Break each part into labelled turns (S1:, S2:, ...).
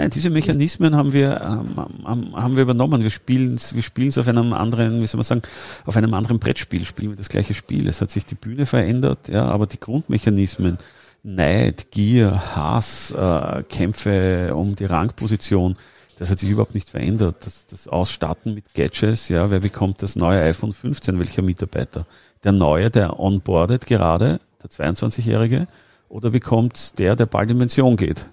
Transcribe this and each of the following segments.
S1: Nein, diese Mechanismen haben wir, ähm, haben wir übernommen. Wir spielen wir spielen es auf einem anderen, wie soll man sagen, auf einem anderen Brettspiel, spielen wir das gleiche Spiel. Es hat sich die Bühne verändert, ja, aber die Grundmechanismen, Neid, Gier, Hass, äh, Kämpfe um die Rangposition, das hat sich überhaupt nicht verändert. Das, das Ausstatten mit Gadgets, ja, wer bekommt das neue iPhone 15, welcher Mitarbeiter? Der neue, der onboardet gerade, der 22-Jährige, oder bekommt der, der bald in Pension geht?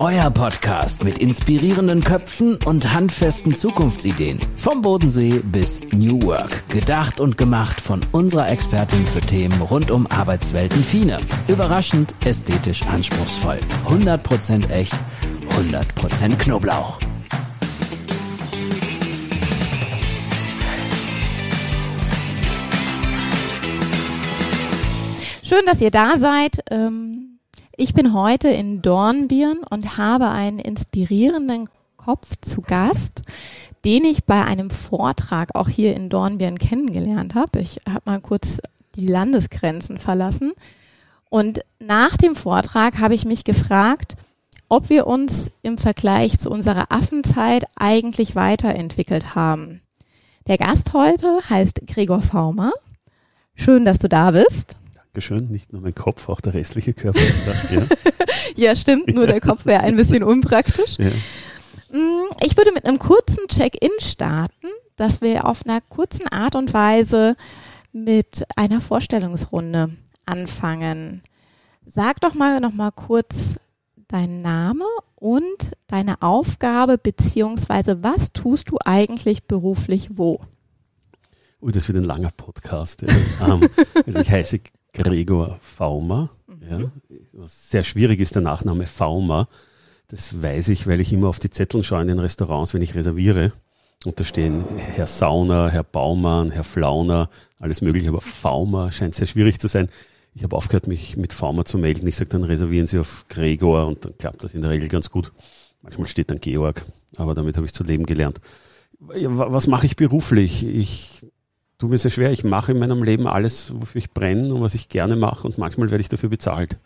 S2: Euer Podcast mit inspirierenden Köpfen und handfesten Zukunftsideen. Vom Bodensee bis New Work. Gedacht und gemacht von unserer Expertin für Themen rund um Arbeitswelten Fine. Überraschend, ästhetisch anspruchsvoll. 100% echt, 100% Knoblauch.
S3: Schön, dass ihr da seid. Ähm ich bin heute in Dornbirn und habe einen inspirierenden Kopf zu Gast, den ich bei einem Vortrag auch hier in Dornbirn kennengelernt habe. Ich habe mal kurz die Landesgrenzen verlassen. Und nach dem Vortrag habe ich mich gefragt, ob wir uns im Vergleich zu unserer Affenzeit eigentlich weiterentwickelt haben. Der Gast heute heißt Gregor Faumer. Schön, dass du da bist.
S1: Dankeschön. Nicht nur mein Kopf, auch der restliche Körper ist da.
S3: Ja, ja stimmt. Nur der Kopf wäre ein bisschen unpraktisch. Ja. Mm, ich würde mit einem kurzen Check-in starten, dass wir auf einer kurzen Art und Weise mit einer Vorstellungsrunde anfangen. Sag doch mal noch mal kurz deinen Name und deine Aufgabe beziehungsweise was tust du eigentlich beruflich wo?
S1: Oh, das wird ein langer Podcast. Ja. ähm, also ich heiße Gregor Faumer. Mhm. Ja. Sehr schwierig ist, der Nachname Faumer. Das weiß ich, weil ich immer auf die Zettel schaue in den Restaurants, wenn ich reserviere. Und da stehen Herr Sauner, Herr Baumann, Herr Flauner, alles mögliche, aber Faumer scheint sehr schwierig zu sein. Ich habe aufgehört, mich mit Faumer zu melden. Ich sage, dann reservieren Sie auf Gregor und dann klappt das in der Regel ganz gut. Manchmal steht dann Georg, aber damit habe ich zu leben gelernt. Was mache ich beruflich? Ich tue mir sehr schwer. Ich mache in meinem Leben alles, wofür ich brenne und was ich gerne mache und manchmal werde ich dafür bezahlt.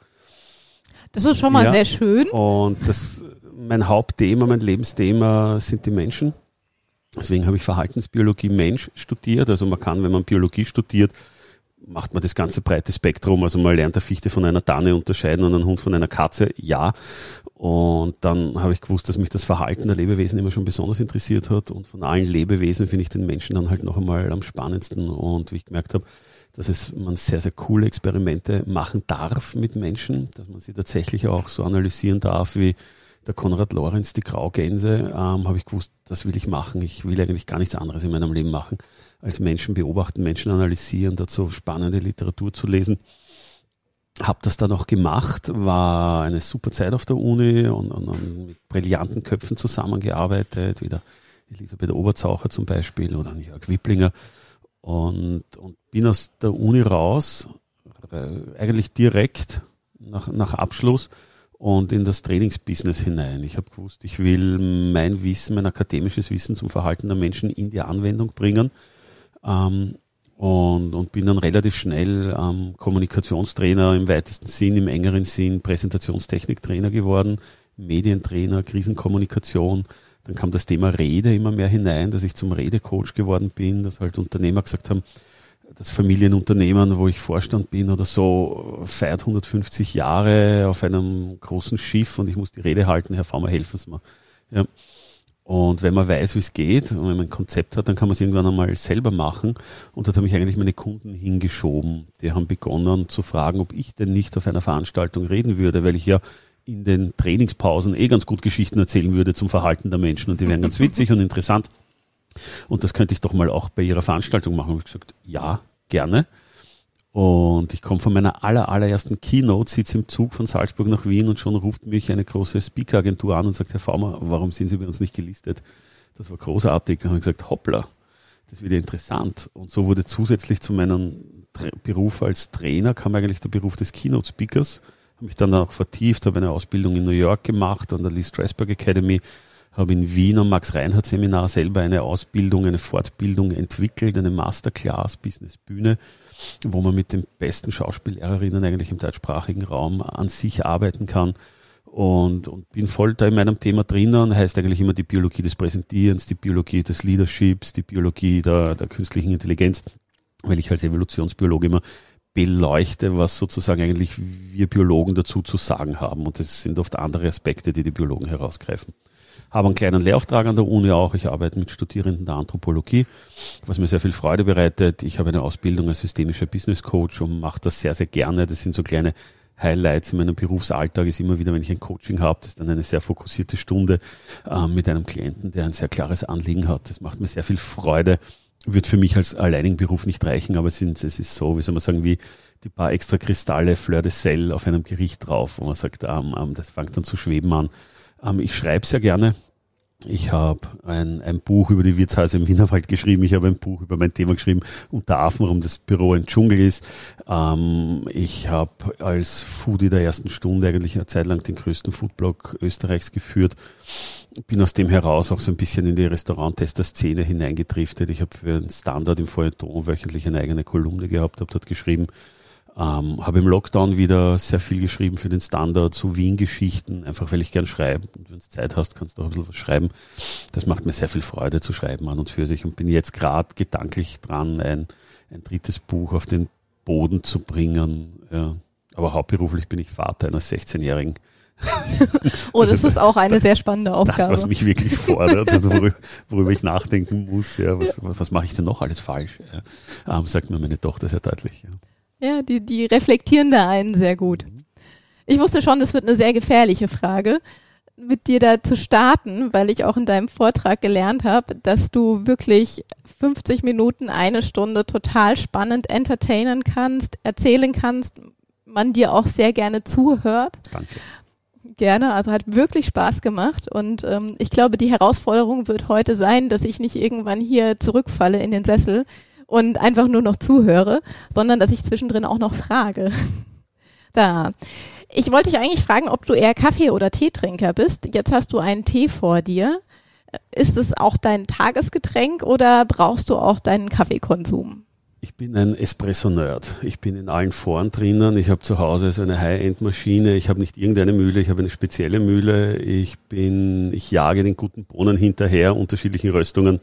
S3: Das ist schon mal ja. sehr schön.
S1: Und das, mein Hauptthema, mein Lebensthema sind die Menschen. Deswegen habe ich Verhaltensbiologie Mensch studiert. Also man kann, wenn man Biologie studiert, macht man das ganze breite Spektrum. Also man lernt eine Fichte von einer Tanne unterscheiden und einen Hund von einer Katze. Ja. Und dann habe ich gewusst, dass mich das Verhalten der Lebewesen immer schon besonders interessiert hat. Und von allen Lebewesen finde ich den Menschen dann halt noch einmal am spannendsten. Und wie ich gemerkt habe, dass es man sehr, sehr coole Experimente machen darf mit Menschen, dass man sie tatsächlich auch so analysieren darf, wie der Konrad Lorenz, die Graugänse, ähm, habe ich gewusst, das will ich machen. Ich will eigentlich gar nichts anderes in meinem Leben machen, als Menschen beobachten, Menschen analysieren, dazu spannende Literatur zu lesen habe das dann auch gemacht, war eine super Zeit auf der Uni und, und, und mit brillanten Köpfen zusammengearbeitet, wie der Elisabeth Oberzaucher zum Beispiel oder Jörg Wipplinger und, und bin aus der Uni raus, äh, eigentlich direkt nach, nach Abschluss und in das Trainingsbusiness hinein. Ich habe gewusst, ich will mein Wissen, mein akademisches Wissen zum Verhalten der Menschen in die Anwendung bringen. Ähm, und, und bin dann relativ schnell ähm, Kommunikationstrainer im weitesten Sinn, im engeren Sinn Präsentationstechniktrainer geworden, Medientrainer, Krisenkommunikation. Dann kam das Thema Rede immer mehr hinein, dass ich zum Redecoach geworden bin, dass halt Unternehmer gesagt haben, das Familienunternehmen, wo ich Vorstand bin oder so, feiert 150 Jahre auf einem großen Schiff und ich muss die Rede halten, Herr Farmer, helfen Sie mir. Ja. Und wenn man weiß, wie es geht und wenn man ein Konzept hat, dann kann man es irgendwann einmal selber machen. Und dort habe ich eigentlich meine Kunden hingeschoben. Die haben begonnen zu fragen, ob ich denn nicht auf einer Veranstaltung reden würde, weil ich ja in den Trainingspausen eh ganz gut Geschichten erzählen würde zum Verhalten der Menschen und die wären ganz witzig und interessant. Und das könnte ich doch mal auch bei ihrer Veranstaltung machen. Habe ich gesagt, ja, gerne. Und ich komme von meiner aller, allerersten Keynote, sitze im Zug von Salzburg nach Wien und schon ruft mich eine große Speaker-Agentur an und sagt, Herr Faumer, warum sind Sie bei uns nicht gelistet? Das war großartig. Und habe gesagt, hoppla, das wird ja interessant. Und so wurde zusätzlich zu meinem Beruf als Trainer, kam eigentlich der Beruf des Keynote-Speakers. Habe mich dann auch vertieft, habe eine Ausbildung in New York gemacht an der Lee Strasberg Academy, habe in Wien am Max-Reinhardt-Seminar selber eine Ausbildung, eine Fortbildung entwickelt, eine Masterclass Business Bühne wo man mit den besten Schauspiellehrerinnen eigentlich im deutschsprachigen Raum an sich arbeiten kann. und, und bin voll da in meinem Thema drinnen. Heißt eigentlich immer die Biologie des Präsentierens, die Biologie des Leaderships, die Biologie der, der künstlichen Intelligenz, weil ich als Evolutionsbiologe immer beleuchte, was sozusagen eigentlich wir Biologen dazu zu sagen haben. Und das sind oft andere Aspekte, die die Biologen herausgreifen. Habe einen kleinen Lehrauftrag an der Uni auch. Ich arbeite mit Studierenden der Anthropologie, was mir sehr viel Freude bereitet. Ich habe eine Ausbildung als systemischer Business Coach und mache das sehr, sehr gerne. Das sind so kleine Highlights in meinem Berufsalltag ist immer wieder, wenn ich ein Coaching habe, das ist dann eine sehr fokussierte Stunde äh, mit einem Klienten, der ein sehr klares Anliegen hat. Das macht mir sehr viel Freude. Wird für mich als alleinigen Beruf nicht reichen, aber es, sind, es ist so, wie soll man sagen, wie die paar extra Kristalle Fleur de Sel auf einem Gericht drauf, wo man sagt, ähm, ähm, das fängt dann zu schweben an. Ähm, ich schreibe sehr gerne, ich habe ein, ein Buch über die Wirtshäuser im Wienerwald geschrieben. Ich habe ein Buch über mein Thema geschrieben, unter Affen, warum das Büro ein Dschungel ist. Ähm, ich habe als Foodie der ersten Stunde eigentlich eine Zeit lang den größten Foodblog Österreichs geführt. Bin aus dem heraus auch so ein bisschen in die Restauranttester-Szene hineingetriftet. Ich habe für einen Standard im Feuilleton wöchentlich eine eigene Kolumne gehabt, habe dort geschrieben, ähm, habe im Lockdown wieder sehr viel geschrieben für den Standard, so Wien-Geschichten, einfach weil ich gern schreibe. Und wenn du Zeit hast, kannst du auch ein bisschen was schreiben. Das macht mir sehr viel Freude zu schreiben an und für sich und bin jetzt gerade gedanklich dran, ein, ein drittes Buch auf den Boden zu bringen. Ja. Aber hauptberuflich bin ich Vater einer 16-Jährigen.
S3: oh, das ist auch eine sehr spannende Aufgabe.
S1: Das, was mich wirklich fordert, also worüber, worüber, ich nachdenken muss, ja, was, was, was mache ich denn noch alles falsch? Ja. Ähm, sagt mir meine Tochter sehr deutlich. Ja.
S3: Ja, die, die reflektieren da einen sehr gut. Ich wusste schon, das wird eine sehr gefährliche Frage, mit dir da zu starten, weil ich auch in deinem Vortrag gelernt habe, dass du wirklich 50 Minuten, eine Stunde total spannend entertainen kannst, erzählen kannst, man dir auch sehr gerne zuhört.
S1: Danke.
S3: Gerne, also hat wirklich Spaß gemacht und ähm, ich glaube, die Herausforderung wird heute sein, dass ich nicht irgendwann hier zurückfalle in den Sessel, und einfach nur noch zuhöre, sondern dass ich zwischendrin auch noch frage. da. Ich wollte dich eigentlich fragen, ob du eher Kaffee- oder Teetrinker bist. Jetzt hast du einen Tee vor dir. Ist es auch dein Tagesgetränk oder brauchst du auch deinen Kaffeekonsum?
S1: Ich bin ein Espresso-Nerd. Ich bin in allen Foren drinnen. Ich habe zu Hause so eine High-End-Maschine. Ich habe nicht irgendeine Mühle, ich habe eine spezielle Mühle. Ich bin, ich jage den guten Bohnen hinterher, unterschiedlichen Röstungen.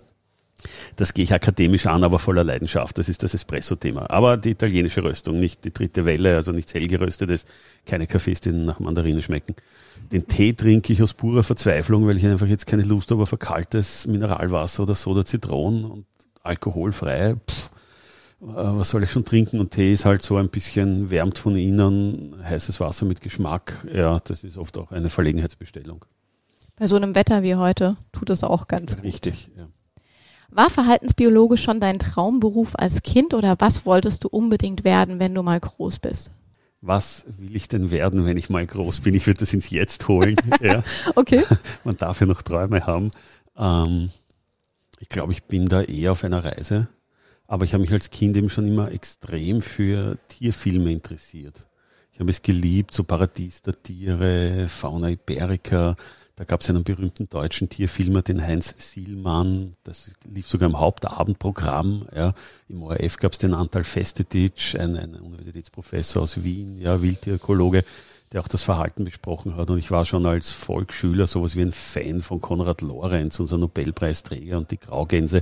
S1: Das gehe ich akademisch an, aber voller Leidenschaft. Das ist das Espresso-Thema. Aber die italienische Röstung, nicht die dritte Welle, also nichts hellgeröstetes, keine Kaffees, die nach Mandarine schmecken. Den Tee trinke ich aus purer Verzweiflung, weil ich einfach jetzt keine Lust habe auf ein kaltes Mineralwasser oder Soda Zitronen und alkoholfrei. Pff, äh, was soll ich schon trinken? Und Tee ist halt so ein bisschen wärmt von innen, heißes Wasser mit Geschmack. Ja, das ist oft auch eine Verlegenheitsbestellung.
S3: Bei so einem Wetter wie heute tut es auch ganz
S1: Richtig,
S3: gut. ja. War Verhaltensbiologe schon dein Traumberuf als Kind oder was wolltest du unbedingt werden, wenn du mal groß bist?
S1: Was will ich denn werden, wenn ich mal groß bin? Ich würde das ins Jetzt holen. ja.
S3: Okay.
S1: Man darf ja noch Träume haben. Ähm, ich glaube, ich bin da eher auf einer Reise. Aber ich habe mich als Kind eben schon immer extrem für Tierfilme interessiert. Ich habe es geliebt, so Paradies der Tiere, Fauna Iberica, da gab es einen berühmten deutschen Tierfilmer, den Heinz Sielmann. Das lief sogar im Hauptabendprogramm. Ja. Im ORF gab es den Antal Festetitsch, ein, Universitätsprofessor aus Wien, ja, Wildtierökologe, der auch das Verhalten besprochen hat. Und ich war schon als Volksschüler sowas wie ein Fan von Konrad Lorenz, unser Nobelpreisträger und die Graugänse.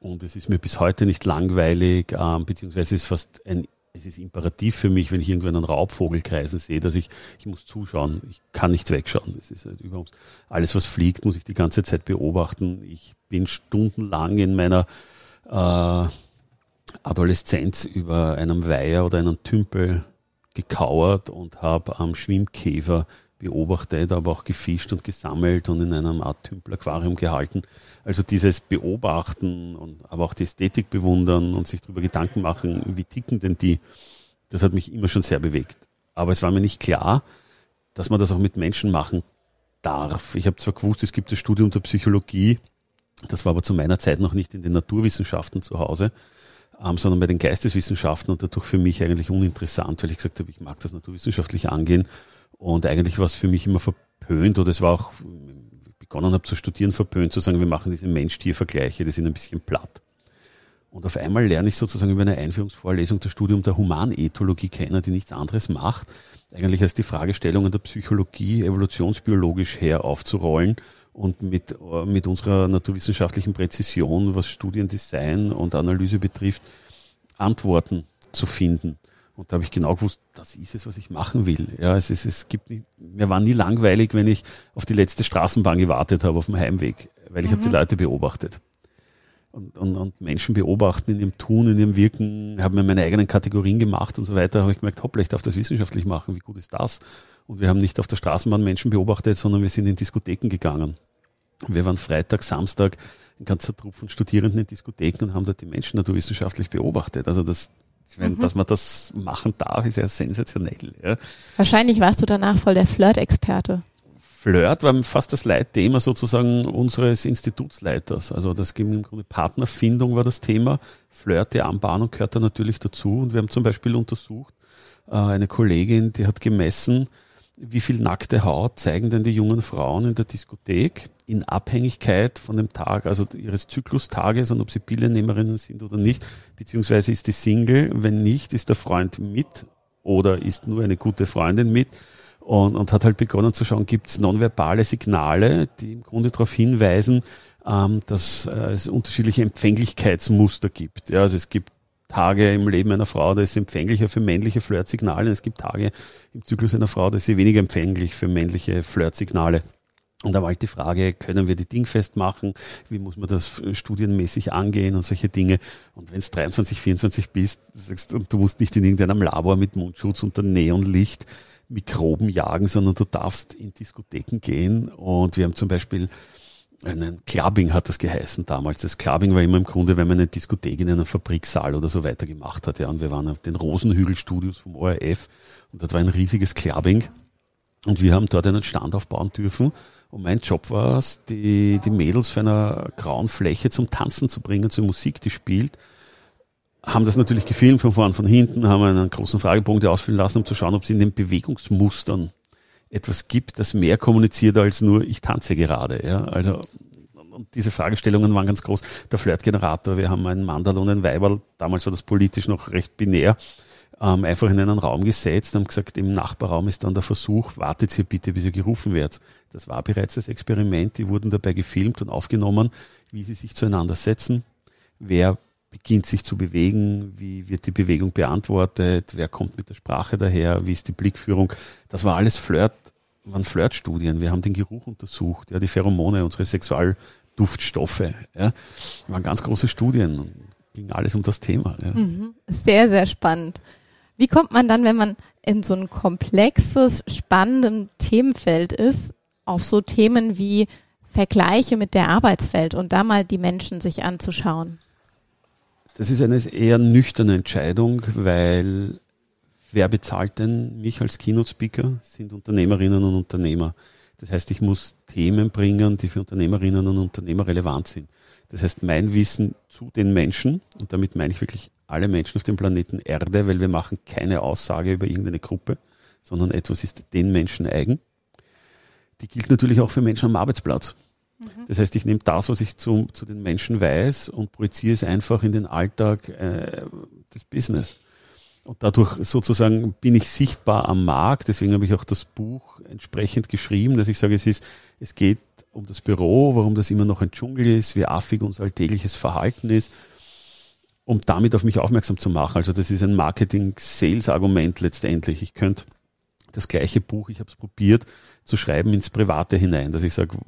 S1: Und es ist mir bis heute nicht langweilig, ähm, beziehungsweise ist fast ein es ist imperativ für mich, wenn ich irgendwo einen Raubvogel kreisen sehe, dass ich, ich muss zuschauen. Ich kann nicht wegschauen. Es ist halt überhaupt, alles, was fliegt, muss ich die ganze Zeit beobachten. Ich bin stundenlang in meiner äh, Adoleszenz über einem Weiher oder einem Tümpel gekauert und habe am Schwimmkäfer beobachtet, aber auch gefischt und gesammelt und in einem Art Tümpel-Aquarium gehalten. Also dieses Beobachten und aber auch die Ästhetik bewundern und sich darüber Gedanken machen, wie ticken denn die, das hat mich immer schon sehr bewegt. Aber es war mir nicht klar, dass man das auch mit Menschen machen darf. Ich habe zwar gewusst, es gibt das Studium der Psychologie, das war aber zu meiner Zeit noch nicht in den Naturwissenschaften zu Hause, ähm, sondern bei den Geisteswissenschaften und dadurch für mich eigentlich uninteressant, weil ich gesagt habe, ich mag das naturwissenschaftlich angehen und eigentlich war es für mich immer verpönt oder es war auch, begonnen habe zu studieren, verpönt zu sagen, wir machen diese Mensch-Tier-Vergleiche, die sind ein bisschen platt. Und auf einmal lerne ich sozusagen über eine Einführungsvorlesung das Studium der Humanethologie kennen, die nichts anderes macht, eigentlich als die Fragestellungen der Psychologie evolutionsbiologisch her aufzurollen und mit, äh, mit unserer naturwissenschaftlichen Präzision, was Studiendesign und Analyse betrifft, Antworten zu finden. Und da habe ich genau gewusst, das ist es, was ich machen will. Ja, es ist, es gibt, mir war nie langweilig, wenn ich auf die letzte Straßenbahn gewartet habe auf dem Heimweg, weil ich mhm. habe die Leute beobachtet. Und, und, und Menschen beobachten in ihrem Tun, in ihrem Wirken, habe mir meine eigenen Kategorien gemacht und so weiter, habe ich gemerkt, hoppla, ich darf das wissenschaftlich machen, wie gut ist das? Und wir haben nicht auf der Straßenbahn Menschen beobachtet, sondern wir sind in Diskotheken gegangen. Wir waren Freitag, Samstag, ein ganzer Trupp von Studierenden in Diskotheken und haben dort die Menschen naturwissenschaftlich beobachtet. Also das, wenn, mhm. dass man das machen darf, ist ja sensationell. Ja.
S3: Wahrscheinlich warst du danach voll der Flirt-Experte.
S1: Flirt war fast das Leitthema sozusagen unseres Institutsleiters. Also das ging im Grunde Partnerfindung war das Thema. Flirt, die Anbahnung gehört da natürlich dazu. Und wir haben zum Beispiel untersucht, äh, eine Kollegin, die hat gemessen, wie viel nackte Haut zeigen denn die jungen Frauen in der Diskothek in Abhängigkeit von dem Tag, also ihres Zyklustages und ob sie Pillennehmerinnen sind oder nicht, beziehungsweise ist die Single, wenn nicht, ist der Freund mit oder ist nur eine gute Freundin mit und, und hat halt begonnen zu schauen, gibt es nonverbale Signale, die im Grunde darauf hinweisen, ähm, dass äh, es unterschiedliche Empfänglichkeitsmuster gibt. Ja, also es gibt Tage im Leben einer Frau, da ist sie empfänglicher für männliche Flirtsignale. Es gibt Tage im Zyklus einer Frau, da ist sie weniger empfänglich für männliche Flirtsignale. Und da war halt die Frage, können wir die dingfest machen? Wie muss man das studienmäßig angehen und solche Dinge? Und wenn es 23, 24 bist, sagst, und du musst nicht in irgendeinem Labor mit Mundschutz unter Neonlicht Mikroben jagen, sondern du darfst in Diskotheken gehen. Und wir haben zum Beispiel einen Clubbing hat das geheißen damals. Das Clubbing war immer im Grunde, wenn man eine Diskothek in einem Fabriksaal oder so weiter gemacht hat. Ja, und wir waren auf den Rosenhügelstudios vom ORF und dort war ein riesiges Clubbing. Und wir haben dort einen Stand aufbauen dürfen. Und mein Job war es, die, die Mädels für einer grauen Fläche zum Tanzen zu bringen, zur Musik, die spielt. Haben das natürlich gefilmt von vorn, von hinten, haben einen großen Fragebogen ausfüllen lassen, um zu schauen, ob sie in den Bewegungsmustern etwas gibt, das mehr kommuniziert als nur ich tanze gerade. Ja? Also und diese Fragestellungen waren ganz groß. Der Flirtgenerator, wir haben einen Mandal und einen Weiberl, damals war das politisch noch recht binär, ähm, einfach in einen Raum gesetzt, haben gesagt, im Nachbarraum ist dann der Versuch, wartet hier bitte, bis ihr gerufen werdet. Das war bereits das Experiment, die wurden dabei gefilmt und aufgenommen, wie sie sich zueinander setzen, wer beginnt sich zu bewegen, wie wird die Bewegung beantwortet, wer kommt mit der Sprache daher, wie ist die Blickführung. Das war alles Flirt, waren Flirtstudien. Wir haben den Geruch untersucht, ja, die Pheromone, unsere Sexualduftstoffe. Ja, waren ganz große Studien. Ging alles um das Thema. Ja.
S3: Mhm. Sehr, sehr spannend. Wie kommt man dann, wenn man in so ein komplexes, spannendes Themenfeld ist, auf so Themen wie Vergleiche mit der Arbeitswelt und da mal die Menschen sich anzuschauen?
S1: Das ist eine eher nüchterne Entscheidung, weil wer bezahlt denn mich als Keynote-Speaker? Sind Unternehmerinnen und Unternehmer. Das heißt, ich muss Themen bringen, die für Unternehmerinnen und Unternehmer relevant sind. Das heißt, mein Wissen zu den Menschen, und damit meine ich wirklich alle Menschen auf dem Planeten Erde, weil wir machen keine Aussage über irgendeine Gruppe, sondern etwas ist den Menschen eigen. Die gilt natürlich auch für Menschen am Arbeitsplatz. Mhm. Das heißt, ich nehme das, was ich zu, zu den Menschen weiß und projiziere es einfach in den Alltag äh, des Business. Und dadurch sozusagen bin ich sichtbar am Markt. Deswegen habe ich auch das Buch entsprechend geschrieben, dass ich sage, es ist, es geht um das Büro, warum das immer noch ein Dschungel ist, wie affig unser alltägliches Verhalten ist, um damit auf mich aufmerksam zu machen. Also das ist ein Marketing-Sales-Argument letztendlich. Ich könnte das gleiche Buch, ich habe es probiert, zu schreiben ins Private hinein, dass ich sage,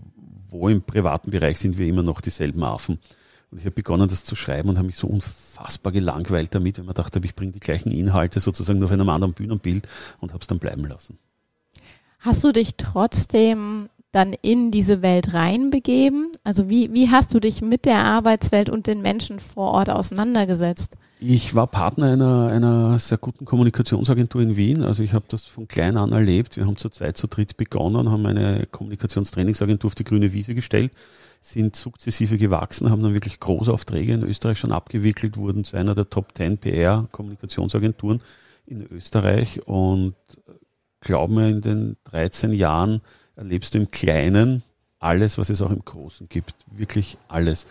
S1: wo im privaten Bereich sind wir immer noch dieselben Affen. Und ich habe begonnen, das zu schreiben und habe mich so unfassbar gelangweilt damit, weil man dachte, ich bringe die gleichen Inhalte sozusagen nur auf einem anderen Bühnenbild und habe es dann bleiben lassen.
S3: Hast du dich trotzdem dann in diese Welt reinbegeben? Also wie, wie hast du dich mit der Arbeitswelt und den Menschen vor Ort auseinandergesetzt?
S1: Ich war Partner einer, einer sehr guten Kommunikationsagentur in Wien. Also ich habe das von klein an erlebt. Wir haben zu zweit, zu dritt begonnen, haben eine Kommunikationstrainingsagentur auf die grüne Wiese gestellt, sind sukzessive gewachsen, haben dann wirklich Großaufträge in Österreich schon abgewickelt, wurden zu einer der Top 10 PR-Kommunikationsagenturen in Österreich und glauben wir, in den 13 Jahren erlebst du im Kleinen alles, was es auch im Großen gibt. Wirklich alles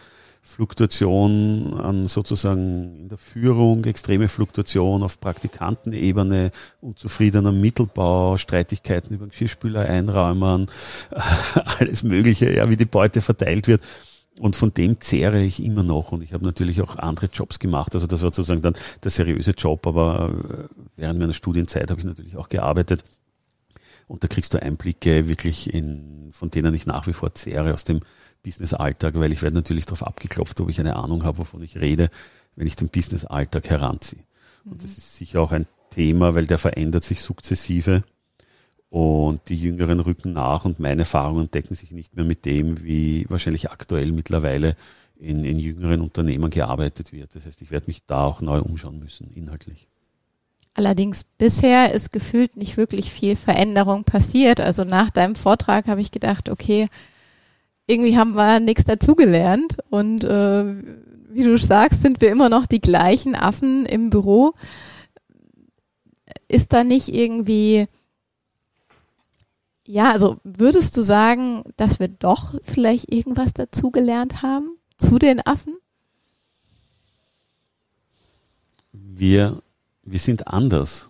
S1: Fluktuation an sozusagen in der Führung, extreme Fluktuation auf Praktikantenebene, unzufriedener Mittelbau, Streitigkeiten über den Geschirrspüler einräumen, alles Mögliche, ja, wie die Beute verteilt wird. Und von dem zehre ich immer noch. Und ich habe natürlich auch andere Jobs gemacht. Also das war sozusagen dann der seriöse Job, aber äh, während meiner Studienzeit habe ich natürlich auch gearbeitet. Und da kriegst du Einblicke wirklich in, von denen ich nach wie vor zehre aus dem Business-Alltag, weil ich werde natürlich darauf abgeklopft, ob ich eine Ahnung habe, wovon ich rede, wenn ich den Business-Alltag heranziehe. Und das ist sicher auch ein Thema, weil der verändert sich sukzessive und die Jüngeren rücken nach und meine Erfahrungen decken sich nicht mehr mit dem, wie wahrscheinlich aktuell mittlerweile in, in jüngeren Unternehmen gearbeitet wird. Das heißt, ich werde mich da auch neu umschauen müssen, inhaltlich.
S3: Allerdings bisher ist gefühlt nicht wirklich viel Veränderung passiert. Also nach deinem Vortrag habe ich gedacht, okay, irgendwie haben wir nichts dazugelernt und äh, wie du sagst, sind wir immer noch die gleichen Affen im Büro. Ist da nicht irgendwie, ja, also würdest du sagen, dass wir doch vielleicht irgendwas dazugelernt haben zu den Affen?
S1: Wir, wir sind anders.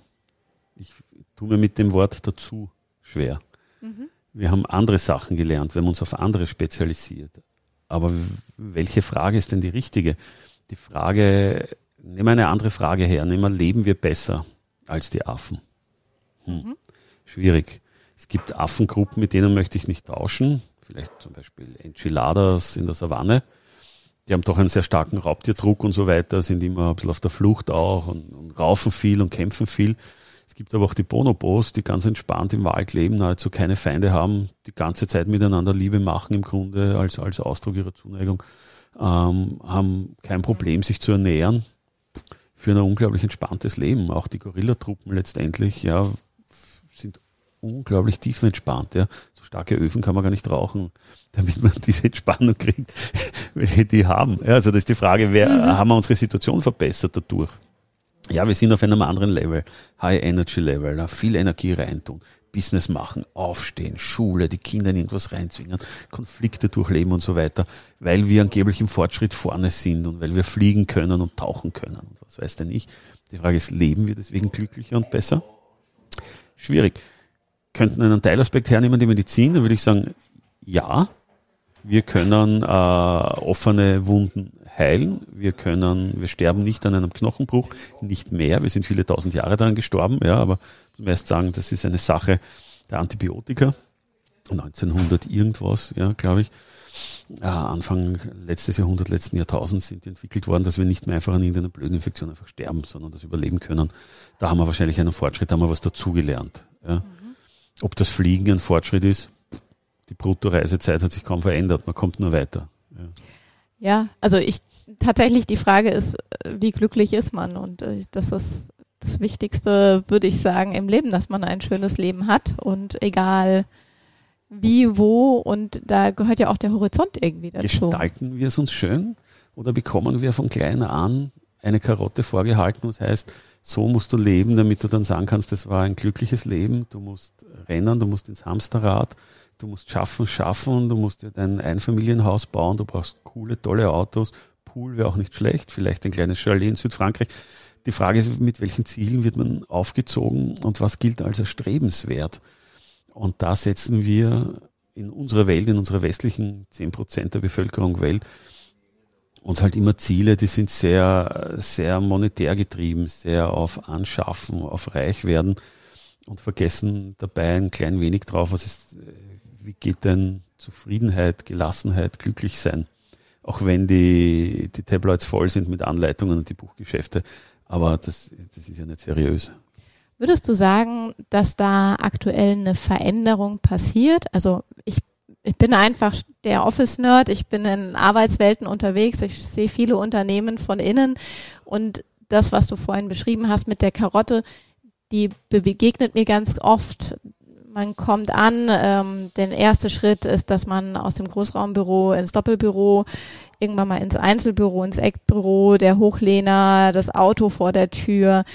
S1: Ich tue mir mit dem Wort dazu schwer. Mhm. Wir haben andere Sachen gelernt, wir haben uns auf andere spezialisiert. Aber welche Frage ist denn die richtige? Die Frage, nehmen wir eine andere Frage her, nehmen wir, leben wir besser als die Affen? Hm. Mhm. Schwierig. Es gibt Affengruppen, mit denen möchte ich nicht tauschen. Vielleicht zum Beispiel Enchiladas in der Savanne. Die haben doch einen sehr starken Raubtierdruck und so weiter, sind immer ein bisschen auf der Flucht auch und, und raufen viel und kämpfen viel. Es gibt aber auch die Bonobos, die ganz entspannt im Wald leben, nahezu keine Feinde haben, die ganze Zeit miteinander Liebe machen im Grunde als, als Ausdruck ihrer Zuneigung, ähm, haben kein Problem, sich zu ernähren, für ein unglaublich entspanntes Leben. Auch die Gorillatruppen letztendlich, ja, sind unglaublich tiefenentspannt, ja. Starke Öfen kann man gar nicht rauchen, damit man diese Entspannung kriegt, welche die haben. Ja, also das ist die Frage, wer, mhm. haben wir unsere Situation verbessert dadurch? ja, wir sind auf einem anderen Level, High Energy Level, viel Energie reintun, Business machen, aufstehen, Schule, die Kinder in irgendwas reinzwingen, Konflikte durchleben und so weiter, weil wir angeblich im Fortschritt vorne sind und weil wir fliegen können und tauchen können und was weiß denn ich. Die Frage ist, leben wir deswegen glücklicher und besser? Schwierig. Könnten einen Teilaspekt hernehmen, die Medizin, dann würde ich sagen, ja, wir können äh, offene Wunden heilen. Wir können, wir sterben nicht an einem Knochenbruch, nicht mehr. Wir sind viele tausend Jahre daran gestorben, ja, aber muss man sagen, das ist eine Sache der Antibiotika. 1900 irgendwas, ja, glaube ich. Äh, Anfang letztes Jahrhundert, letzten Jahrtausends sind die entwickelt worden, dass wir nicht mehr einfach an irgendeiner blöden Infektion einfach sterben, sondern das überleben können. Da haben wir wahrscheinlich einen Fortschritt, da haben wir was dazugelernt. Ja. Mhm. Ob das Fliegen ein Fortschritt ist, die Bruttoreisezeit hat sich kaum verändert, man kommt nur weiter.
S3: Ja. Ja, also ich tatsächlich die Frage ist, äh, wie glücklich ist man? Und äh, das ist das Wichtigste, würde ich sagen, im Leben, dass man ein schönes Leben hat und egal wie, wo und da gehört ja auch der Horizont irgendwie dazu.
S1: Gestalten wir es uns schön oder bekommen wir von klein an eine Karotte vorgehalten, was heißt, so musst du leben, damit du dann sagen kannst, das war ein glückliches Leben, du musst rennen, du musst ins Hamsterrad, du musst schaffen, schaffen, du musst dir dein Einfamilienhaus bauen, du brauchst coole, tolle Autos, Pool wäre auch nicht schlecht, vielleicht ein kleines Chalet in Südfrankreich. Die Frage ist, mit welchen Zielen wird man aufgezogen und was gilt als erstrebenswert? Und da setzen wir in unserer Welt, in unserer westlichen 10 Prozent der Bevölkerung Welt, uns halt immer Ziele, die sind sehr, sehr monetär getrieben, sehr auf Anschaffen, auf Reichwerden und vergessen dabei ein klein wenig drauf, was ist, wie geht denn Zufriedenheit, Gelassenheit, glücklich sein? Auch wenn die, die Tabloids voll sind mit Anleitungen und die Buchgeschäfte. Aber das, das ist ja nicht seriös.
S3: Würdest du sagen, dass da aktuell eine Veränderung passiert? Also ich, ich bin einfach der Office-Nerd, ich bin in Arbeitswelten unterwegs, ich sehe viele Unternehmen von innen. Und das, was du vorhin beschrieben hast mit der Karotte, die begegnet mir ganz oft. Man kommt an, ähm, der erste Schritt ist, dass man aus dem Großraumbüro ins Doppelbüro, irgendwann mal ins Einzelbüro, ins Eckbüro, der Hochlehner, das Auto vor der Tür.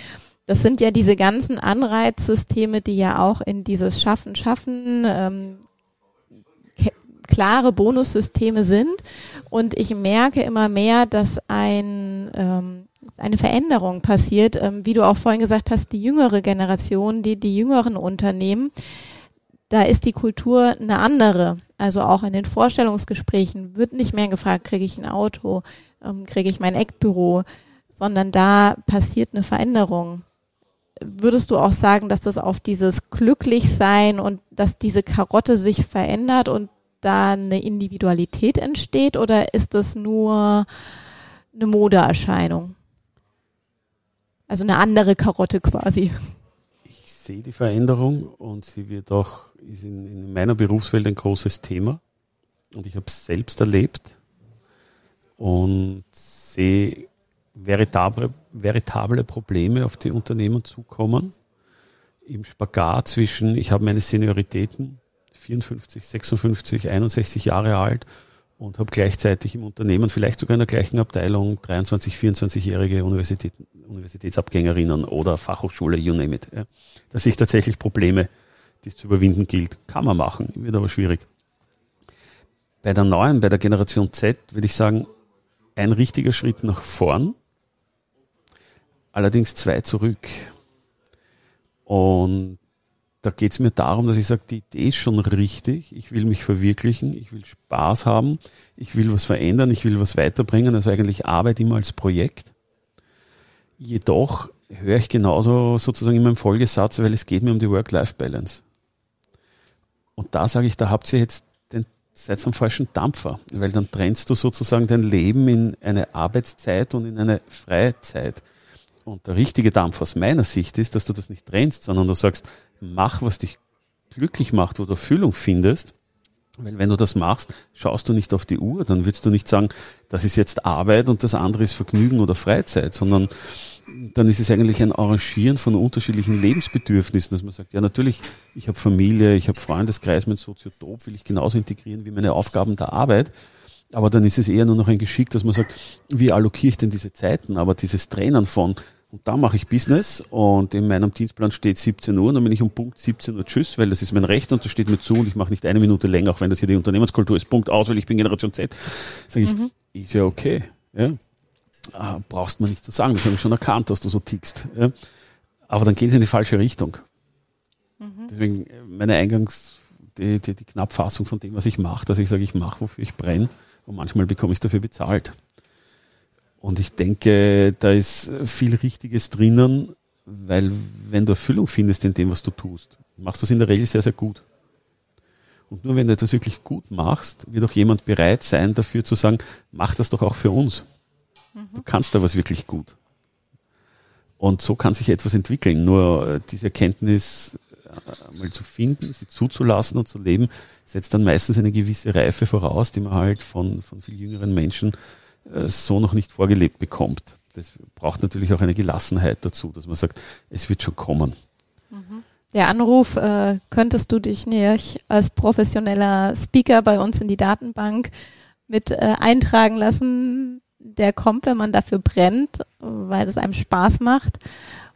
S3: Das sind ja diese ganzen Anreizsysteme, die ja auch in dieses Schaffen, Schaffen, ähm, klare Bonussysteme sind. Und ich merke immer mehr, dass ein, ähm, eine Veränderung passiert, ähm, wie du auch vorhin gesagt hast, die jüngere Generation, die, die jüngeren Unternehmen, da ist die Kultur eine andere. Also auch in den Vorstellungsgesprächen wird nicht mehr gefragt, kriege ich ein Auto, ähm, kriege ich mein Eckbüro, sondern da passiert eine Veränderung. Würdest du auch sagen, dass das auf dieses Glücklichsein und dass diese Karotte sich verändert und da eine Individualität entsteht oder ist das nur eine Modeerscheinung? Also eine andere Karotte quasi
S1: sehe die Veränderung und sie wird auch, ist in, in meiner Berufswelt ein großes Thema. Und ich habe es selbst erlebt und sehe veritable, veritable Probleme auf die Unternehmen zukommen. Im Spagat zwischen, ich habe meine Senioritäten, 54, 56, 61 Jahre alt und habe gleichzeitig im Unternehmen, vielleicht sogar in der gleichen Abteilung, 23, 24-jährige Universität, Universitätsabgängerinnen oder Fachhochschule, you name it. Ja. Da sehe ich tatsächlich Probleme, die es zu überwinden gilt. Kann man machen, wird aber schwierig. Bei der neuen, bei der Generation Z, würde ich sagen, ein richtiger Schritt nach vorn, allerdings zwei zurück. Und da geht es mir darum, dass ich sage, die Idee ist schon richtig, ich will mich verwirklichen, ich will Spaß haben, ich will was verändern, ich will was weiterbringen, also eigentlich Arbeit immer als Projekt. Jedoch höre ich genauso sozusagen in meinem Folgesatz, weil es geht mir um die Work-Life-Balance. Und da sage ich, da habt ihr jetzt den, seid am falschen Dampfer, weil dann trennst du sozusagen dein Leben in eine Arbeitszeit und in eine Freizeit. Und der richtige Dampf aus meiner Sicht ist, dass du das nicht trennst, sondern du sagst, mach, was dich glücklich macht, wo du Erfüllung findest. Weil wenn du das machst, schaust du nicht auf die Uhr, dann würdest du nicht sagen, das ist jetzt Arbeit und das andere ist Vergnügen oder Freizeit, sondern dann ist es eigentlich ein Arrangieren von unterschiedlichen Lebensbedürfnissen, dass man sagt, ja natürlich, ich habe Familie, ich habe Freundeskreis, mein Soziotop will ich genauso integrieren wie meine Aufgaben der Arbeit. Aber dann ist es eher nur noch ein Geschick, dass man sagt, wie allokiere ich denn diese Zeiten? Aber dieses Trainen von, und da mache ich Business und in meinem Dienstplan steht 17 Uhr und dann bin ich um Punkt 17 Uhr Tschüss, weil das ist mein Recht und das steht mir zu und ich mache nicht eine Minute länger, auch wenn das hier die Unternehmenskultur ist. Punkt aus, weil ich bin Generation Z. Sage ich, mhm. ist ja okay. Ja. Ah, brauchst man nicht zu sagen, das habe ich schon erkannt, dass du so tickst. Ja. Aber dann geht es in die falsche Richtung. Mhm. Deswegen meine Eingangs, die, die, die Knappfassung von dem, was ich mache, dass ich sage, ich mache, wofür ich brenne und manchmal bekomme ich dafür bezahlt. Und ich denke, da ist viel Richtiges drinnen, weil wenn du Erfüllung findest in dem, was du tust, machst du es in der Regel sehr, sehr gut. Und nur wenn du etwas wirklich gut machst, wird auch jemand bereit sein, dafür zu sagen, mach das doch auch für uns. Mhm. Du kannst da was wirklich gut. Und so kann sich etwas entwickeln. Nur äh, diese Erkenntnis äh, mal zu finden, sie zuzulassen und zu leben, setzt dann meistens eine gewisse Reife voraus, die man halt von, von viel jüngeren Menschen so noch nicht vorgelebt bekommt. Das braucht natürlich auch eine Gelassenheit dazu, dass man sagt, es wird schon kommen.
S3: Mhm. Der Anruf, äh, könntest du dich nicht als professioneller Speaker bei uns in die Datenbank mit äh, eintragen lassen, der kommt, wenn man dafür brennt, weil es einem Spaß macht.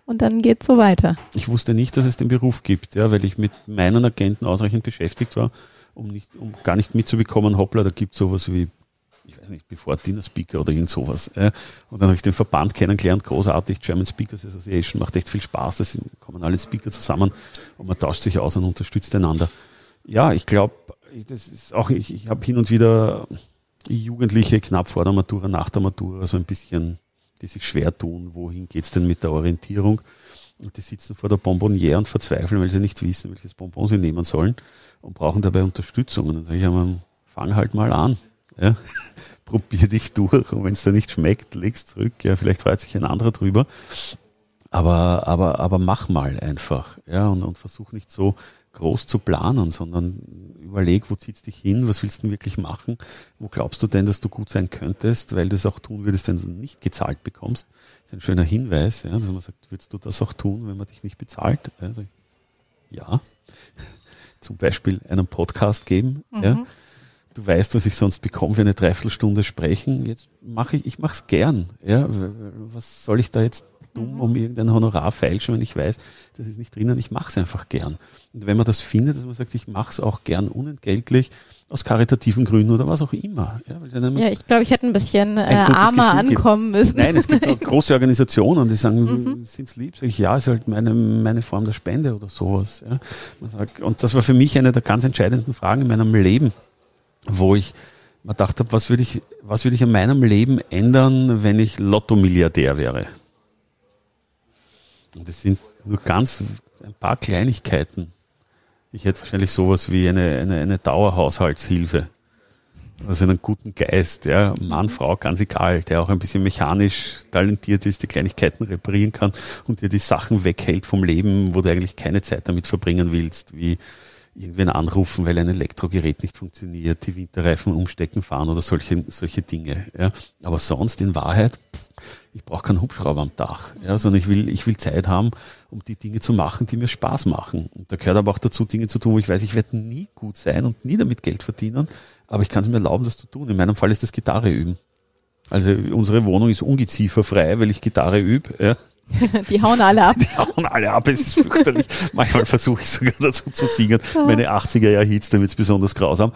S3: Und dann geht es so weiter.
S1: Ich wusste nicht, dass es den Beruf gibt, ja, weil ich mit meinen Agenten ausreichend beschäftigt war, um nicht, um gar nicht mitzubekommen, hoppla, da gibt es sowas wie ich weiß nicht, bevor Dinner Speaker oder irgend sowas. Und dann habe ich den Verband kennengelernt, großartig, German Speakers Association, macht echt viel Spaß, da kommen alle Speaker zusammen und man tauscht sich aus und unterstützt einander. Ja, ich glaube, das ist auch, ich, ich habe hin und wieder Jugendliche knapp vor der Matura, nach der Matura, so ein bisschen, die sich schwer tun, wohin geht's denn mit der Orientierung? Und die sitzen vor der Bonbonniere und verzweifeln, weil sie nicht wissen, welches Bonbon sie nehmen sollen und brauchen dabei Unterstützung. Und dann sage ich einmal, fang halt mal an. Ja? Probier dich durch und wenn es dir nicht schmeckt, leg's zurück. Ja, vielleicht freut sich ein anderer drüber. Aber, aber, aber mach mal einfach. Ja, und, und versuch nicht so groß zu planen, sondern überleg, wo zieht's dich hin, was willst du denn wirklich machen, wo glaubst du denn, dass du gut sein könntest, weil du es auch tun würdest, wenn du nicht gezahlt bekommst. Das ist ein schöner Hinweis, ja, dass man sagt, würdest du das auch tun, wenn man dich nicht bezahlt? Also, ja, zum Beispiel einen Podcast geben, mhm. ja, du weißt, was ich sonst bekomme für eine Dreiviertelstunde sprechen. Jetzt mache ich, ich mache es gern. Ja, was soll ich da jetzt tun, um irgendein Honorar feilschen, wenn ich weiß, das ist nicht drinnen. Ich mache es einfach gern. Und wenn man das findet, dass man sagt, ich mache es auch gern unentgeltlich, aus karitativen Gründen oder was auch immer.
S3: Ja, ja ich glaube, ich hätte ein bisschen äh, armer ankommen gibt. müssen.
S1: Nein, es gibt auch große Organisationen, die sagen, mhm. sind's lieb? Sag ich, ja, ist halt meine, meine Form der Spende oder sowas. Ja. Sagt, und das war für mich eine der ganz entscheidenden Fragen in meinem Leben, wo ich mir gedacht habe, was würde ich, was würde ich an meinem Leben ändern, wenn ich Lotto-Milliardär wäre? Und das sind nur ganz ein paar Kleinigkeiten. Ich hätte wahrscheinlich sowas wie eine, eine, eine Dauerhaushaltshilfe. Also einen guten Geist, ja, Mann, Frau, ganz egal, der auch ein bisschen mechanisch talentiert ist, die Kleinigkeiten reparieren kann und dir die Sachen weghält vom Leben, wo du eigentlich keine Zeit damit verbringen willst, wie irgendwen anrufen, weil ein Elektrogerät nicht funktioniert, die Winterreifen umstecken fahren oder solche, solche Dinge. Ja. Aber sonst in Wahrheit, ich brauche keinen Hubschrauber am Dach, ja, sondern ich will, ich will Zeit haben, um die Dinge zu machen, die mir Spaß machen. Und da gehört aber auch dazu, Dinge zu tun, wo ich weiß, ich werde nie gut sein und nie damit Geld verdienen, aber ich kann es mir erlauben, das zu tun. In meinem Fall ist das Gitarre üben. Also unsere Wohnung ist ungezieferfrei, weil ich Gitarre übe. Ja.
S3: Die hauen alle ab.
S1: Die hauen alle ab, es ist fürchterlich. Manchmal versuche ich sogar dazu zu singen. Meine 80er-Jahr-Hits, da wird es besonders grausam.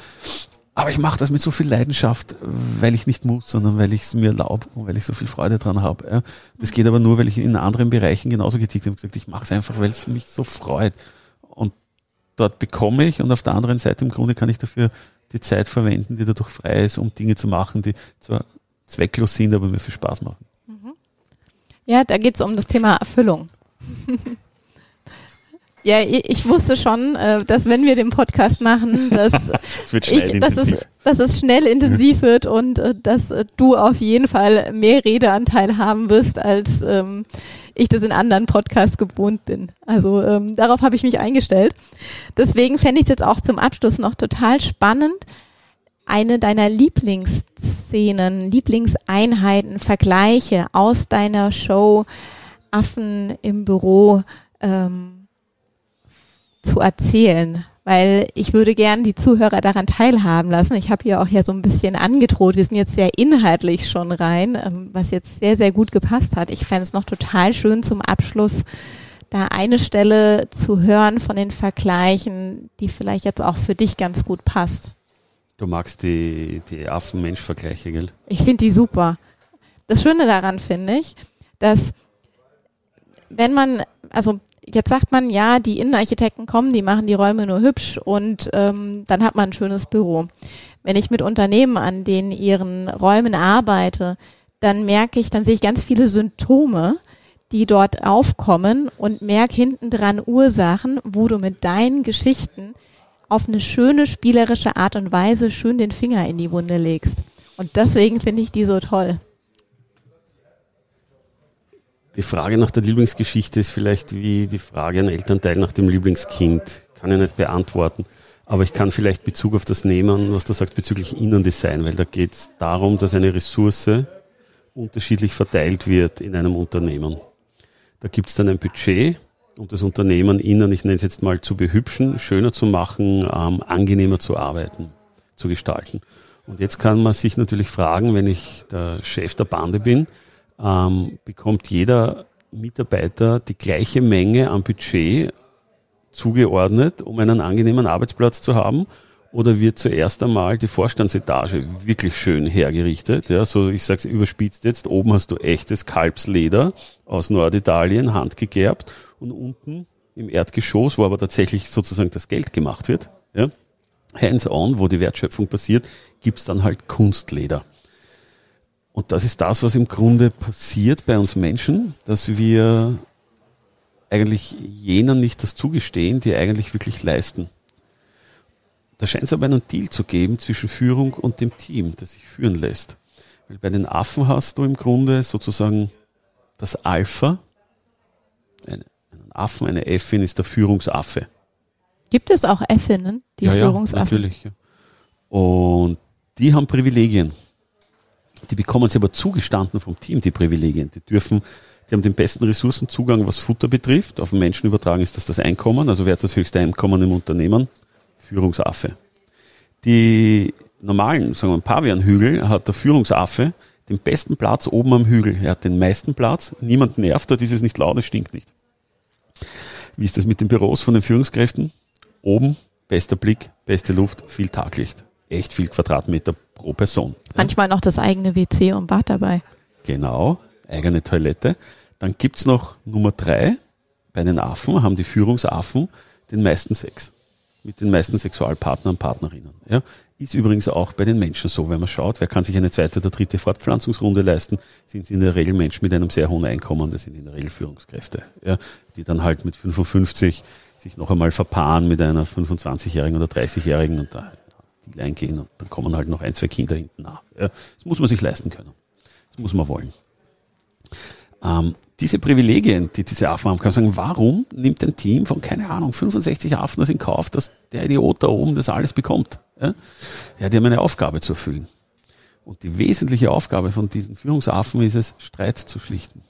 S1: Aber ich mache das mit so viel Leidenschaft, weil ich nicht muss, sondern weil ich es mir erlaube und weil ich so viel Freude dran habe. Das geht aber nur, weil ich in anderen Bereichen genauso getickt habe und gesagt, ich mache es einfach, weil es mich so freut. Und dort bekomme ich und auf der anderen Seite im Grunde kann ich dafür die Zeit verwenden, die dadurch frei ist, um Dinge zu machen, die zwar zwecklos sind, aber mir viel Spaß machen. Mhm.
S3: Ja, da geht es um das Thema Erfüllung. Ja, ich wusste schon, äh, dass wenn wir den Podcast machen, dass, ich, dass, es, dass es schnell intensiv wird und äh, dass äh, du auf jeden Fall mehr Redeanteil haben wirst, als ähm, ich das in anderen Podcasts gewohnt bin. Also ähm, darauf habe ich mich eingestellt. Deswegen fände ich es jetzt auch zum Abschluss noch total spannend, eine deiner Lieblingsszenen, Lieblingseinheiten, Vergleiche aus deiner Show Affen im Büro ähm, zu erzählen, weil ich würde gern die Zuhörer daran teilhaben lassen. Ich habe hier auch ja so ein bisschen angedroht. Wir sind jetzt sehr inhaltlich schon rein, ähm, was jetzt sehr, sehr gut gepasst hat. Ich fände es noch total schön zum Abschluss, da eine Stelle zu hören von den Vergleichen, die vielleicht jetzt auch für dich ganz gut passt.
S1: Du magst die, die Affen-Mensch-Vergleiche, gell?
S3: Ich finde die super. Das Schöne daran finde ich, dass wenn man, also jetzt sagt man, ja, die Innenarchitekten kommen, die machen die Räume nur hübsch und ähm, dann hat man ein schönes Büro. Wenn ich mit Unternehmen an denen ihren Räumen arbeite, dann merke ich, dann sehe ich ganz viele Symptome, die dort aufkommen und merke hinten dran Ursachen, wo du mit deinen Geschichten auf eine schöne spielerische Art und Weise schön den Finger in die Wunde legst. Und deswegen finde ich die so toll.
S1: Die Frage nach der Lieblingsgeschichte ist vielleicht wie die Frage an Elternteil nach dem Lieblingskind. Kann ich nicht beantworten. Aber ich kann vielleicht Bezug auf das nehmen, was du sagst bezüglich Innendesign, weil da geht es darum, dass eine Ressource unterschiedlich verteilt wird in einem Unternehmen. Da gibt es dann ein Budget, um das Unternehmen innen, ich nenne es jetzt mal, zu behübschen, schöner zu machen, ähm, angenehmer zu arbeiten, zu gestalten. Und jetzt kann man sich natürlich fragen, wenn ich der Chef der Bande bin, ähm, bekommt jeder Mitarbeiter die gleiche Menge an Budget zugeordnet, um einen angenehmen Arbeitsplatz zu haben? Oder wird zuerst einmal die Vorstandsetage wirklich schön hergerichtet? Ja, so ich sage es überspitzt jetzt, oben hast du echtes Kalbsleder aus Norditalien, handgegerbt und unten im Erdgeschoss, wo aber tatsächlich sozusagen das Geld gemacht wird, ja, hands-on, wo die Wertschöpfung passiert, gibt's dann halt Kunstleder. Und das ist das, was im Grunde passiert bei uns Menschen, dass wir eigentlich jenen nicht das zugestehen, die eigentlich wirklich leisten. Da scheint es aber einen Deal zu geben zwischen Führung und dem Team, das sich führen lässt. Weil bei den Affen hast du im Grunde sozusagen das Alpha. Ein, Affen, eine Äffin ist der Führungsaffe.
S3: Gibt es auch Äffinnen, die
S1: ja,
S3: Führungsaffen?
S1: Ja, natürlich. Ja. Und die haben Privilegien. Die bekommen sie aber zugestanden vom Team, die Privilegien. Die dürfen, die haben den besten Ressourcenzugang, was Futter betrifft. Auf den Menschen übertragen ist das das Einkommen. Also wer hat das höchste Einkommen im Unternehmen? Führungsaffe. Die normalen, sagen wir, Pavianhügel hat der Führungsaffe den besten Platz oben am Hügel. Er hat den meisten Platz. Niemand nervt, dort ist es nicht laut, es stinkt nicht. Wie ist das mit den Büros von den Führungskräften? Oben, bester Blick, beste Luft, viel Taglicht. echt viel Quadratmeter pro Person.
S3: Manchmal noch das eigene WC und Bad dabei.
S1: Genau, eigene Toilette. Dann gibt's noch Nummer drei. Bei den Affen haben die Führungsaffen den meisten Sex. Mit den meisten Sexualpartnern und Partnerinnen. Ja. Ist übrigens auch bei den Menschen so, wenn man schaut, wer kann sich eine zweite oder dritte Fortpflanzungsrunde leisten, sind sie in der Regel Menschen mit einem sehr hohen Einkommen, das sind in der Regel Führungskräfte, ja, die dann halt mit 55 sich noch einmal verpaaren mit einer 25-Jährigen oder 30-Jährigen und da Deal eingehen und dann kommen halt noch ein, zwei Kinder hinten nach. Ja, das muss man sich leisten können. Das muss man wollen. Ähm, diese Privilegien, die diese Affen haben, kann man sagen, warum nimmt ein Team von, keine Ahnung, 65 Affen das in Kauf, dass der Idiot da oben das alles bekommt? Ja, die haben eine Aufgabe zu erfüllen. Und die wesentliche Aufgabe von diesen Führungsaffen ist es, Streit zu schlichten.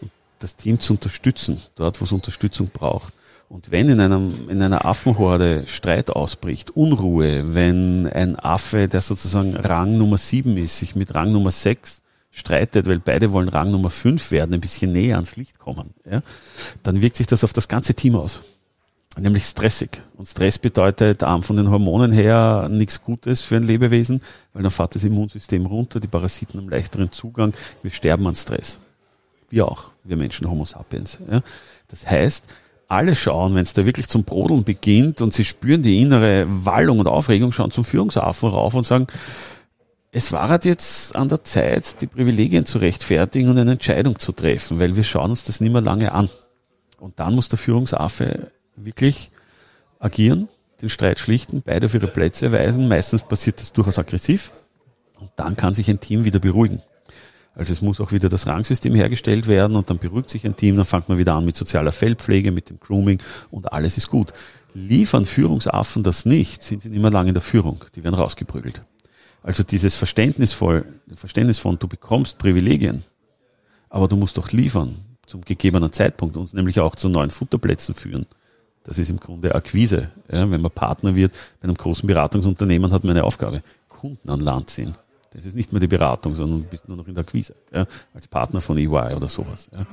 S1: Und das Team zu unterstützen, dort, wo es Unterstützung braucht. Und wenn in, einem, in einer Affenhorde Streit ausbricht, Unruhe, wenn ein Affe, der sozusagen Rang Nummer 7 ist, sich mit Rang Nummer 6 streitet, weil beide wollen Rang Nummer 5 werden, ein bisschen näher ans Licht kommen, ja, dann wirkt sich das auf das ganze Team aus. Nämlich stressig. Und Stress bedeutet ähm, von den Hormonen her nichts Gutes für ein Lebewesen, weil dann fährt das Immunsystem runter, die Parasiten haben leichteren Zugang, wir sterben an Stress. Wir auch, wir Menschen Homo sapiens. Ja. Das heißt, alle schauen, wenn es da wirklich zum Brodeln beginnt und sie spüren die innere Wallung und Aufregung, schauen zum Führungsaffen rauf und sagen, es war halt jetzt an der Zeit, die Privilegien zu rechtfertigen und eine Entscheidung zu treffen, weil wir schauen uns das nicht mehr lange an. Und dann muss der Führungsaffe wirklich agieren, den Streit schlichten, beide auf ihre Plätze weisen. Meistens passiert das durchaus aggressiv. Und dann kann sich ein Team wieder beruhigen. Also es muss auch wieder das Rangsystem hergestellt werden und dann beruhigt sich ein Team, dann fängt man wieder an mit sozialer Feldpflege, mit dem Grooming und alles ist gut. Liefern Führungsaffen das nicht, sind sie nicht mehr lange in der Führung. Die werden rausgeprügelt. Also dieses Verständnisvoll, Verständnis von, du bekommst Privilegien, aber du musst doch liefern zum gegebenen Zeitpunkt, uns nämlich auch zu neuen Futterplätzen führen. Das ist im Grunde Akquise. Ja, wenn man Partner wird bei einem großen Beratungsunternehmen, hat man eine Aufgabe. Kunden an Land ziehen. Das ist nicht mehr die Beratung, sondern du bist nur noch in der Akquise, ja, als Partner von EY oder sowas. Ja.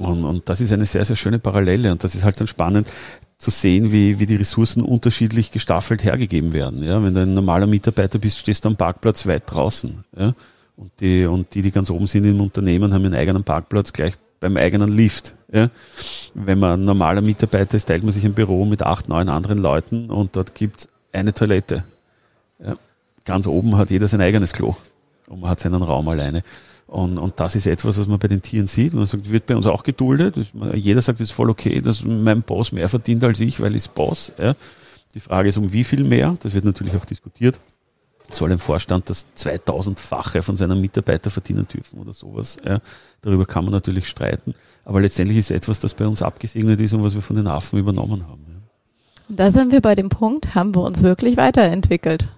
S1: Und, und das ist eine sehr, sehr schöne Parallele und das ist halt dann spannend zu sehen, wie, wie die Ressourcen unterschiedlich gestaffelt hergegeben werden. Ja. Wenn du ein normaler Mitarbeiter bist, stehst du am Parkplatz weit draußen. Ja. Und, die, und die, die ganz oben sind im Unternehmen, haben einen eigenen Parkplatz gleich beim eigenen Lift. Ja. Wenn man ein normaler Mitarbeiter ist, teilt man sich ein Büro mit acht, neun anderen Leuten und dort gibt eine Toilette. Ja ganz oben hat jeder sein eigenes Klo und man hat seinen Raum alleine. Und, und das ist etwas, was man bei den Tieren sieht. Man sagt, wird bei uns auch geduldet. Jeder sagt, es ist voll okay, dass mein Boss mehr verdient als ich, weil ich Boss. Ja. Die Frage ist, um wie viel mehr? Das wird natürlich auch diskutiert. Soll ein Vorstand das 2000-fache von seinen Mitarbeitern verdienen dürfen oder sowas? Ja. Darüber kann man natürlich streiten. Aber letztendlich ist es etwas, das bei uns abgesegnet ist und was wir von den Affen übernommen haben. Ja.
S3: Und da sind wir bei dem Punkt, haben wir uns wirklich weiterentwickelt.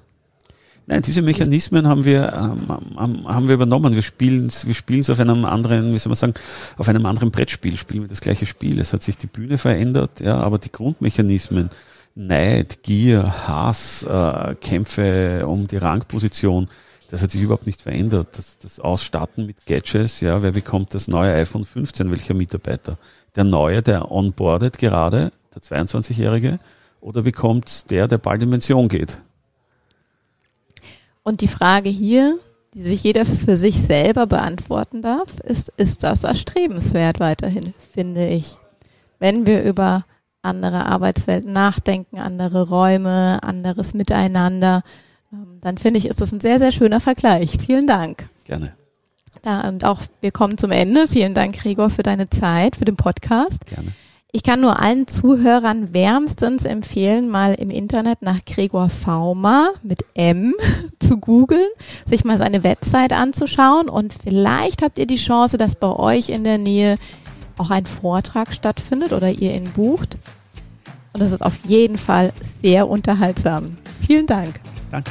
S1: Nein, diese Mechanismen haben wir, ähm, haben wir übernommen. Wir spielen wir spielen es auf einem anderen, wie soll man sagen, auf einem anderen Brettspiel, spielen wir das gleiche Spiel. Es hat sich die Bühne verändert, ja, aber die Grundmechanismen, Neid, Gier, Hass, äh, Kämpfe um die Rangposition, das hat sich überhaupt nicht verändert. Das, das Ausstatten mit Gadgets, ja, wer bekommt das neue iPhone 15, welcher Mitarbeiter? Der neue, der onboardet gerade, der 22-Jährige, oder bekommt der, der bald in Pension geht?
S3: Und die Frage hier, die sich jeder für sich selber beantworten darf, ist, ist das erstrebenswert weiterhin, finde ich. Wenn wir über andere Arbeitswelten nachdenken, andere Räume, anderes Miteinander, ähm, dann finde ich, ist das ein sehr, sehr schöner Vergleich. Vielen Dank.
S1: Gerne.
S3: Ja, und auch wir kommen zum Ende. Vielen Dank, Gregor, für deine Zeit, für den Podcast.
S1: Gerne.
S3: Ich kann nur allen Zuhörern wärmstens empfehlen, mal im Internet nach Gregor Fauma mit M zu googeln, sich mal seine Website anzuschauen und vielleicht habt ihr die Chance, dass bei euch in der Nähe auch ein Vortrag stattfindet oder ihr ihn bucht. Und das ist auf jeden Fall sehr unterhaltsam. Vielen Dank.
S1: Danke.